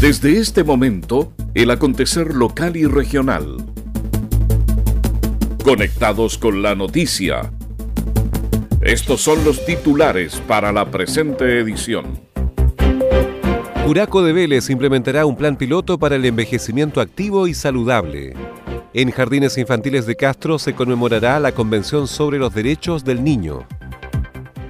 Desde este momento, el acontecer local y regional. Conectados con la noticia. Estos son los titulares para la presente edición. Curaco de Vélez implementará un plan piloto para el envejecimiento activo y saludable. En Jardines Infantiles de Castro se conmemorará la Convención sobre los Derechos del Niño.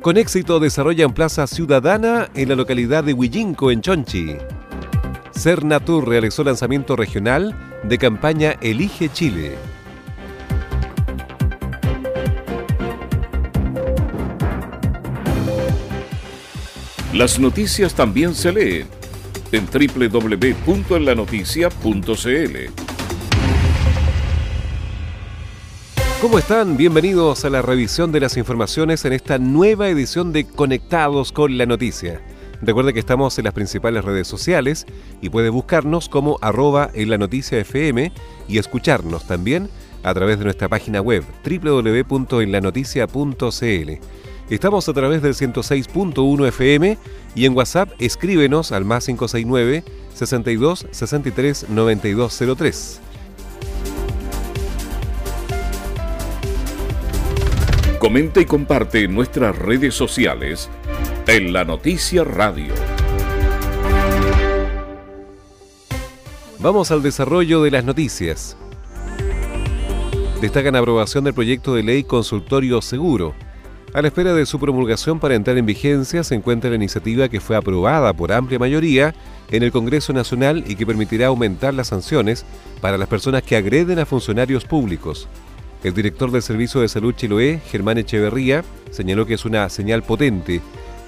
Con éxito desarrollan Plaza Ciudadana en la localidad de Huillinco, en Chonchi. Cernatur realizó lanzamiento regional de campaña Elige Chile. Las noticias también se leen en www.enlanoticia.cl. ¿Cómo están? Bienvenidos a la revisión de las informaciones en esta nueva edición de Conectados con la Noticia. Recuerde que estamos en las principales redes sociales y puede buscarnos como arroba en FM y escucharnos también a través de nuestra página web www.enlanoticia.cl. Estamos a través del 106.1 FM y en WhatsApp escríbenos al más 569 62 63 9203. Comenta y comparte en nuestras redes sociales en la Noticia Radio. Vamos al desarrollo de las noticias. Destacan aprobación del proyecto de ley Consultorio Seguro a la espera de su promulgación para entrar en vigencia se encuentra la iniciativa que fue aprobada por amplia mayoría en el Congreso Nacional y que permitirá aumentar las sanciones para las personas que agreden a funcionarios públicos. El director del Servicio de Salud Chiloé, Germán Echeverría, señaló que es una señal potente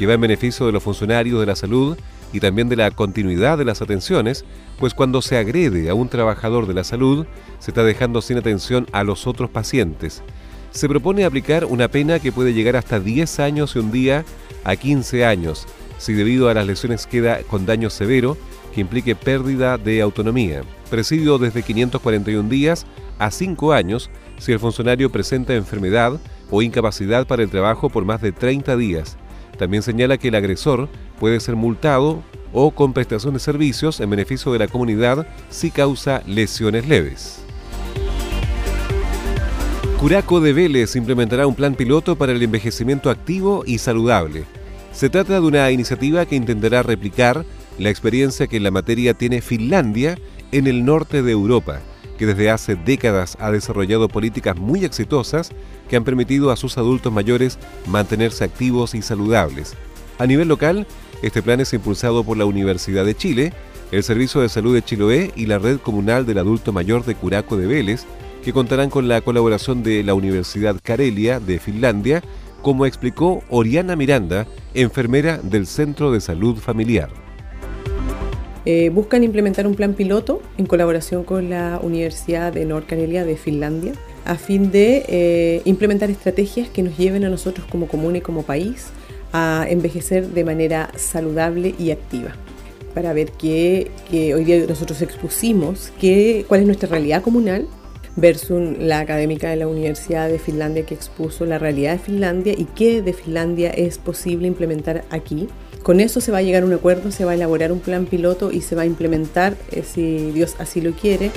que va en beneficio de los funcionarios de la salud y también de la continuidad de las atenciones, pues cuando se agrede a un trabajador de la salud, se está dejando sin atención a los otros pacientes se propone aplicar una pena que puede llegar hasta 10 años y un día a 15 años, si debido a las lesiones queda con daño severo que implique pérdida de autonomía. Presidio desde 541 días a 5 años si el funcionario presenta enfermedad o incapacidad para el trabajo por más de 30 días. También señala que el agresor puede ser multado o con prestación de servicios en beneficio de la comunidad si causa lesiones leves. Curaco de Vélez implementará un plan piloto para el envejecimiento activo y saludable. Se trata de una iniciativa que intentará replicar la experiencia que en la materia tiene Finlandia en el norte de Europa, que desde hace décadas ha desarrollado políticas muy exitosas que han permitido a sus adultos mayores mantenerse activos y saludables. A nivel local, este plan es impulsado por la Universidad de Chile, el Servicio de Salud de Chiloé y la Red Comunal del Adulto Mayor de Curaco de Vélez, que contarán con la colaboración de la Universidad Karelia de Finlandia, como explicó Oriana Miranda, enfermera del Centro de Salud Familiar. Eh, buscan implementar un plan piloto en colaboración con la Universidad de Nord Karelia de Finlandia a fin de eh, implementar estrategias que nos lleven a nosotros como común y como país a envejecer de manera saludable y activa para ver qué, hoy día nosotros expusimos qué, cuál es nuestra realidad comunal versus la académica de la Universidad de Finlandia que expuso la realidad de Finlandia y qué de Finlandia es posible implementar aquí. Con eso se va a llegar a un acuerdo, se va a elaborar un plan piloto y se va a implementar, eh, si Dios así lo quiere.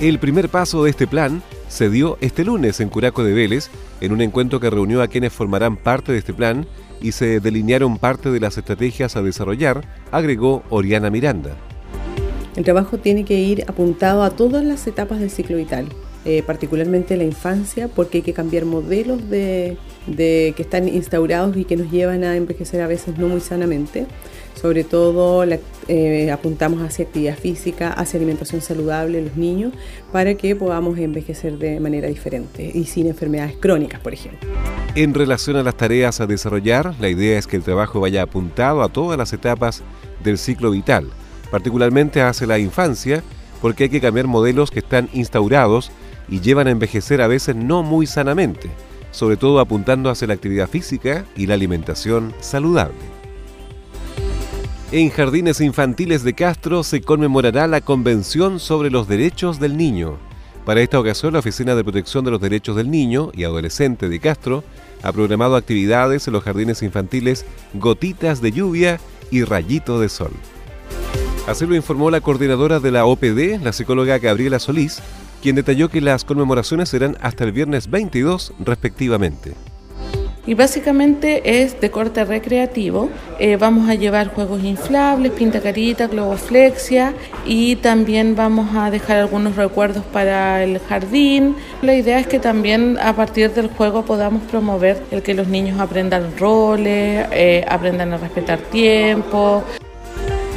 El primer paso de este plan se dio este lunes en Curaco de Vélez, en un encuentro que reunió a quienes formarán parte de este plan y se delinearon parte de las estrategias a desarrollar, agregó Oriana Miranda. El trabajo tiene que ir apuntado a todas las etapas del ciclo vital, eh, particularmente la infancia, porque hay que cambiar modelos de, que están instaurados y que nos llevan a envejecer a veces no muy sanamente. Sobre todo eh, apuntamos hacia actividad física, hacia alimentación saludable en los niños, para que podamos envejecer de manera diferente y sin enfermedades crónicas, por ejemplo. En relación a las tareas a desarrollar, la idea es que el trabajo vaya apuntado a todas las etapas del ciclo vital particularmente hacia la infancia, porque hay que cambiar modelos que están instaurados y llevan a envejecer a veces no muy sanamente, sobre todo apuntando hacia la actividad física y la alimentación saludable. En Jardines Infantiles de Castro se conmemorará la Convención sobre los Derechos del Niño. Para esta ocasión, la Oficina de Protección de los Derechos del Niño y Adolescente de Castro ha programado actividades en los jardines infantiles Gotitas de Lluvia y Rayito de Sol. Así lo informó la coordinadora de la OPD, la psicóloga Gabriela Solís, quien detalló que las conmemoraciones serán hasta el viernes 22 respectivamente. Y básicamente es de corte recreativo. Eh, vamos a llevar juegos inflables, pintacarita, globoflexia y también vamos a dejar algunos recuerdos para el jardín. La idea es que también a partir del juego podamos promover el que los niños aprendan roles, eh, aprendan a respetar tiempo.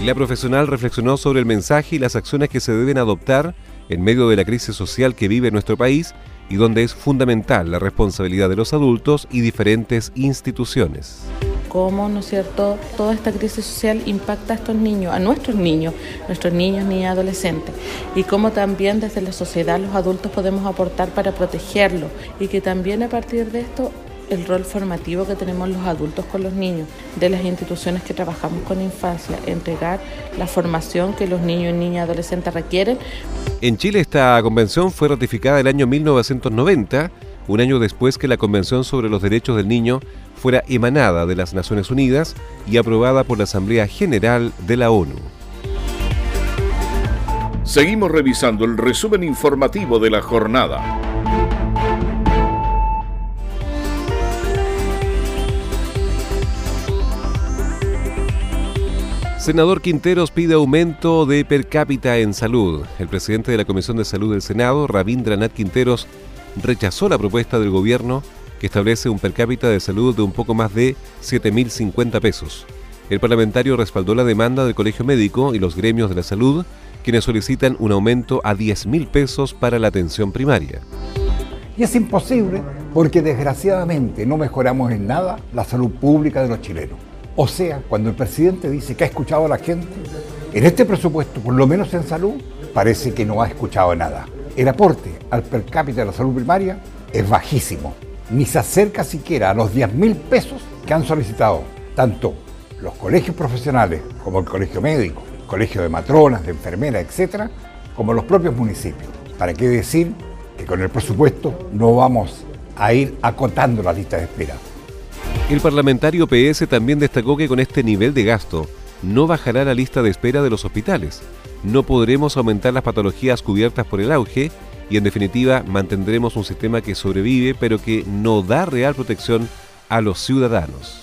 La profesional reflexionó sobre el mensaje y las acciones que se deben adoptar en medio de la crisis social que vive nuestro país y donde es fundamental la responsabilidad de los adultos y diferentes instituciones. Cómo, ¿no es cierto?, toda esta crisis social impacta a estos niños, a nuestros niños, nuestros niños, ni adolescentes, y cómo también desde la sociedad los adultos podemos aportar para protegerlos y que también a partir de esto el rol formativo que tenemos los adultos con los niños, de las instituciones que trabajamos con infancia, entregar la formación que los niños, niñas y adolescentes requieren. En Chile esta convención fue ratificada el año 1990, un año después que la Convención sobre los Derechos del Niño fuera emanada de las Naciones Unidas y aprobada por la Asamblea General de la ONU. Seguimos revisando el resumen informativo de la jornada. Senador Quinteros pide aumento de per cápita en salud. El presidente de la Comisión de Salud del Senado, Rabindranath Quinteros, rechazó la propuesta del gobierno que establece un per cápita de salud de un poco más de 7.050 pesos. El parlamentario respaldó la demanda del Colegio Médico y los gremios de la salud, quienes solicitan un aumento a 10.000 pesos para la atención primaria. Y es imposible porque desgraciadamente no mejoramos en nada la salud pública de los chilenos. O sea, cuando el presidente dice que ha escuchado a la gente, en este presupuesto, por lo menos en salud, parece que no ha escuchado nada. El aporte al per cápita de la salud primaria es bajísimo. Ni se acerca siquiera a los 10 mil pesos que han solicitado tanto los colegios profesionales como el colegio médico, el colegio de matronas, de enfermeras, etcétera, como los propios municipios. ¿Para qué decir que con el presupuesto no vamos a ir acotando la lista de espera? El parlamentario PS también destacó que con este nivel de gasto no bajará la lista de espera de los hospitales, no podremos aumentar las patologías cubiertas por el auge y en definitiva mantendremos un sistema que sobrevive pero que no da real protección a los ciudadanos.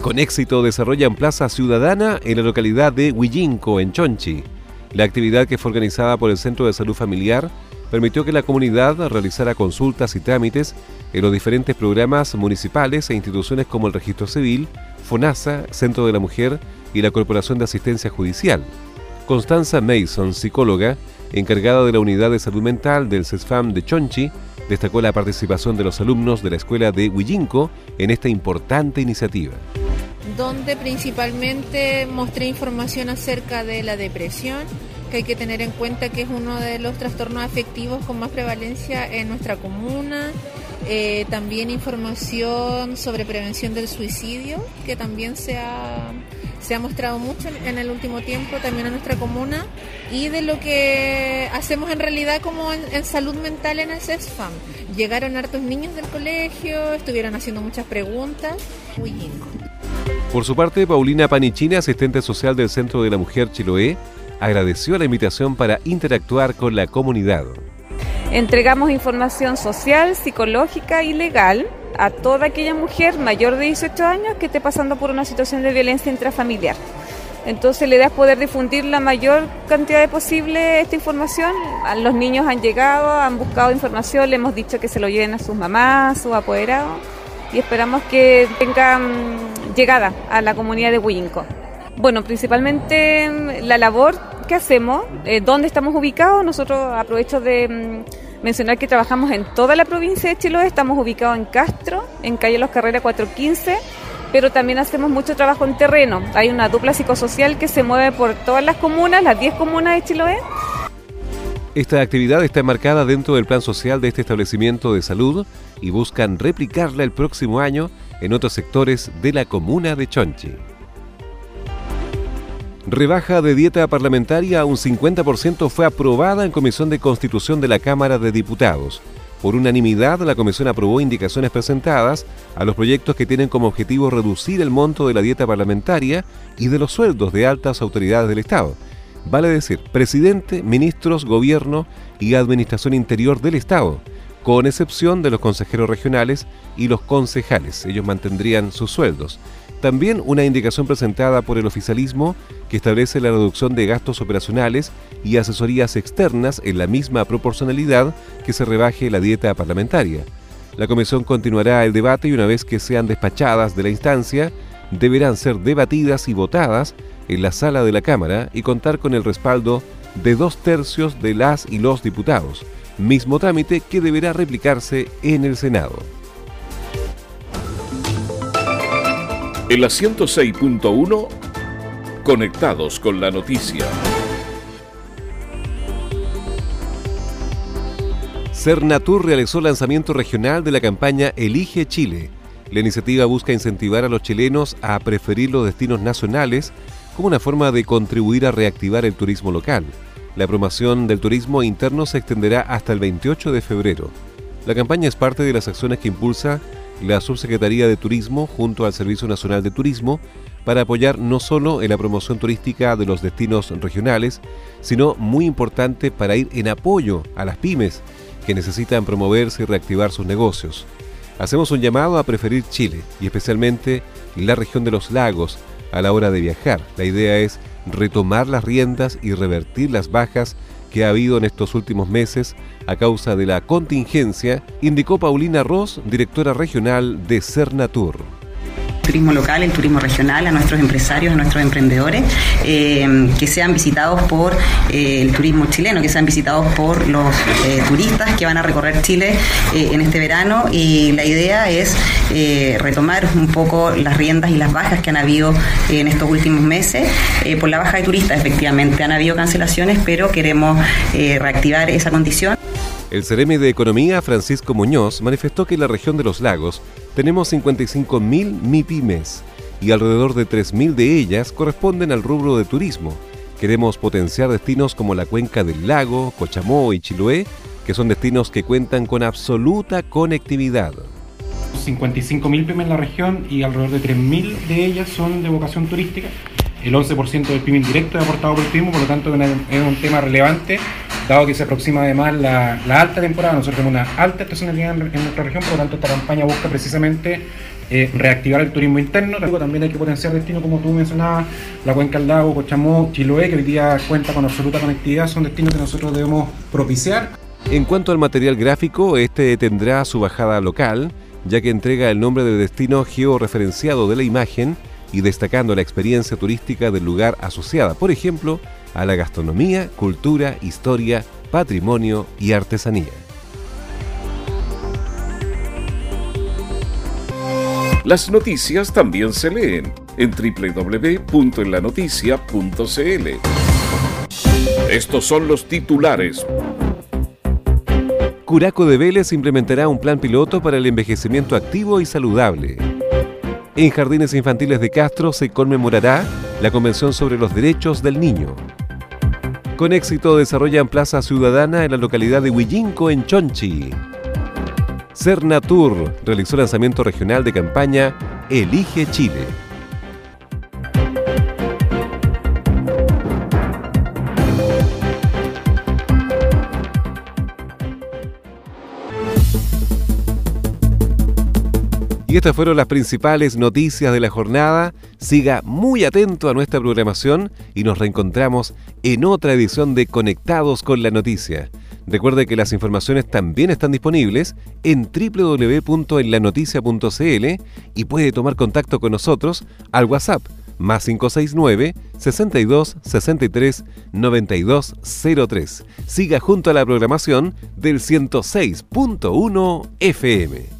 Con éxito desarrollan Plaza Ciudadana en la localidad de Huillinco, en Chonchi. La actividad que fue organizada por el Centro de Salud Familiar permitió que la comunidad realizara consultas y trámites en los diferentes programas municipales e instituciones como el Registro Civil, FONASA, Centro de la Mujer y la Corporación de Asistencia Judicial. Constanza Mason, psicóloga, encargada de la Unidad de Salud Mental del CESFAM de Chonchi, destacó la participación de los alumnos de la escuela de Huillinco en esta importante iniciativa. Donde principalmente mostré información acerca de la depresión, que hay que tener en cuenta que es uno de los trastornos afectivos con más prevalencia en nuestra comuna. Eh, también información sobre prevención del suicidio, que también se ha, se ha mostrado mucho en, el último tiempo también en nuestra comuna, y de lo que hacemos en realidad como en, salud mental en el CESFAM. Llegaron hartos niños del colegio, estuvieron haciendo muchas preguntas. Por su parte, Paulina Panichina, asistente social del Centro de la Mujer Chiloé, agradeció la invitación para interactuar con la comunidad. Entregamos información social, psicológica y legal a toda aquella mujer mayor de 18 años que esté pasando por una situación de violencia intrafamiliar. Entonces la idea es poder difundir la mayor cantidad de posible esta información. Los niños han llegado, han buscado información, le hemos dicho que se lo lleven a sus mamás, sus apoderados y esperamos que tengan llegada a la comunidad de Huinco. Bueno, principalmente la labor que hacemos, eh, dónde estamos ubicados. Nosotros aprovecho de mm, mencionar que trabajamos en toda la provincia de Chiloé, estamos ubicados en Castro, en calle Los Carreras 415, pero también hacemos mucho trabajo en terreno. Hay una dupla psicosocial que se mueve por todas las comunas, las 10 comunas de Chiloé. Esta actividad está enmarcada dentro del plan social de este establecimiento de salud y buscan replicarla el próximo año en otros sectores de la comuna de Chonchi. Rebaja de dieta parlamentaria a un 50% fue aprobada en Comisión de Constitución de la Cámara de Diputados. Por unanimidad, la Comisión aprobó indicaciones presentadas a los proyectos que tienen como objetivo reducir el monto de la dieta parlamentaria y de los sueldos de altas autoridades del Estado. Vale decir, presidente, ministros, gobierno y administración interior del Estado, con excepción de los consejeros regionales y los concejales. Ellos mantendrían sus sueldos. También una indicación presentada por el oficialismo que establece la reducción de gastos operacionales y asesorías externas en la misma proporcionalidad que se rebaje la dieta parlamentaria. La comisión continuará el debate y una vez que sean despachadas de la instancia, deberán ser debatidas y votadas en la sala de la Cámara y contar con el respaldo de dos tercios de las y los diputados, mismo trámite que deberá replicarse en el Senado. En la 106.1, conectados con la noticia. Cernatur realizó lanzamiento regional de la campaña Elige Chile. La iniciativa busca incentivar a los chilenos a preferir los destinos nacionales como una forma de contribuir a reactivar el turismo local. La promoción del turismo interno se extenderá hasta el 28 de febrero. La campaña es parte de las acciones que impulsa la Subsecretaría de Turismo junto al Servicio Nacional de Turismo para apoyar no solo en la promoción turística de los destinos regionales, sino muy importante para ir en apoyo a las pymes que necesitan promoverse y reactivar sus negocios. Hacemos un llamado a preferir Chile y especialmente la región de los lagos a la hora de viajar. La idea es retomar las riendas y revertir las bajas que ha habido en estos últimos meses a causa de la contingencia, indicó Paulina Ross, directora regional de Cernatur turismo local, el turismo regional, a nuestros empresarios, a nuestros emprendedores, eh, que sean visitados por eh, el turismo chileno, que sean visitados por los eh, turistas que van a recorrer Chile en este verano y la idea es retomar un poco las riendas y las bajas que han habido en estos últimos meses. por la baja de turistas, efectivamente, han habido cancelaciones, pero queremos reactivar esa condición. El Ceremi de Economía, Francisco Muñoz, manifestó que la región de los lagos tenemos 55.000 MIPIMES y alrededor de 3.000 de ellas corresponden al rubro de turismo. Queremos potenciar destinos como la cuenca del lago, Cochamó y Chiloé, que son destinos que cuentan con absoluta conectividad. 55.000 pymes en la región y alrededor de 3.000 de ellas son de vocación turística. El 11% del PIB indirecto es aportado por el turismo, por lo tanto es un tema relevante dado que se aproxima además la, alta temporada, nosotros tenemos una alta estacionalidad en, nuestra región, por lo tanto esta campaña busca precisamente eh, reactivar el turismo interno. También hay que potenciar destinos como tú mencionabas, la Cuenca del Lago, Cochamó, Chiloé, que hoy día cuenta con absoluta conectividad, son destinos que nosotros debemos propiciar. En cuanto al material gráfico, este tendrá su bajada local, ya que entrega el nombre del destino georreferenciado de la imagen y destacando la experiencia turística del lugar asociada. Por ejemplo, a la gastronomía, cultura, historia, patrimonio y artesanía. Las noticias también se leen en www.enlanoticia.cl. Estos son los titulares. Curaco de Vélez implementará un plan piloto para el envejecimiento activo y saludable. En Jardines Infantiles de Castro se conmemorará la Convención sobre los Derechos del Niño. Con éxito desarrollan Plaza Ciudadana en la localidad de Huillinco, en Chonchi. Cernatur realizó lanzamiento regional de campaña Elige Chile. Estas fueron las principales noticias de la jornada. Siga muy atento a nuestra programación y nos reencontramos en otra edición de Conectados con la Noticia. Recuerde que las informaciones también están disponibles en www.enlanoticia.cl y puede tomar contacto con nosotros al WhatsApp más 569 62 63 92 03. Siga junto a la programación del 106.1 FM.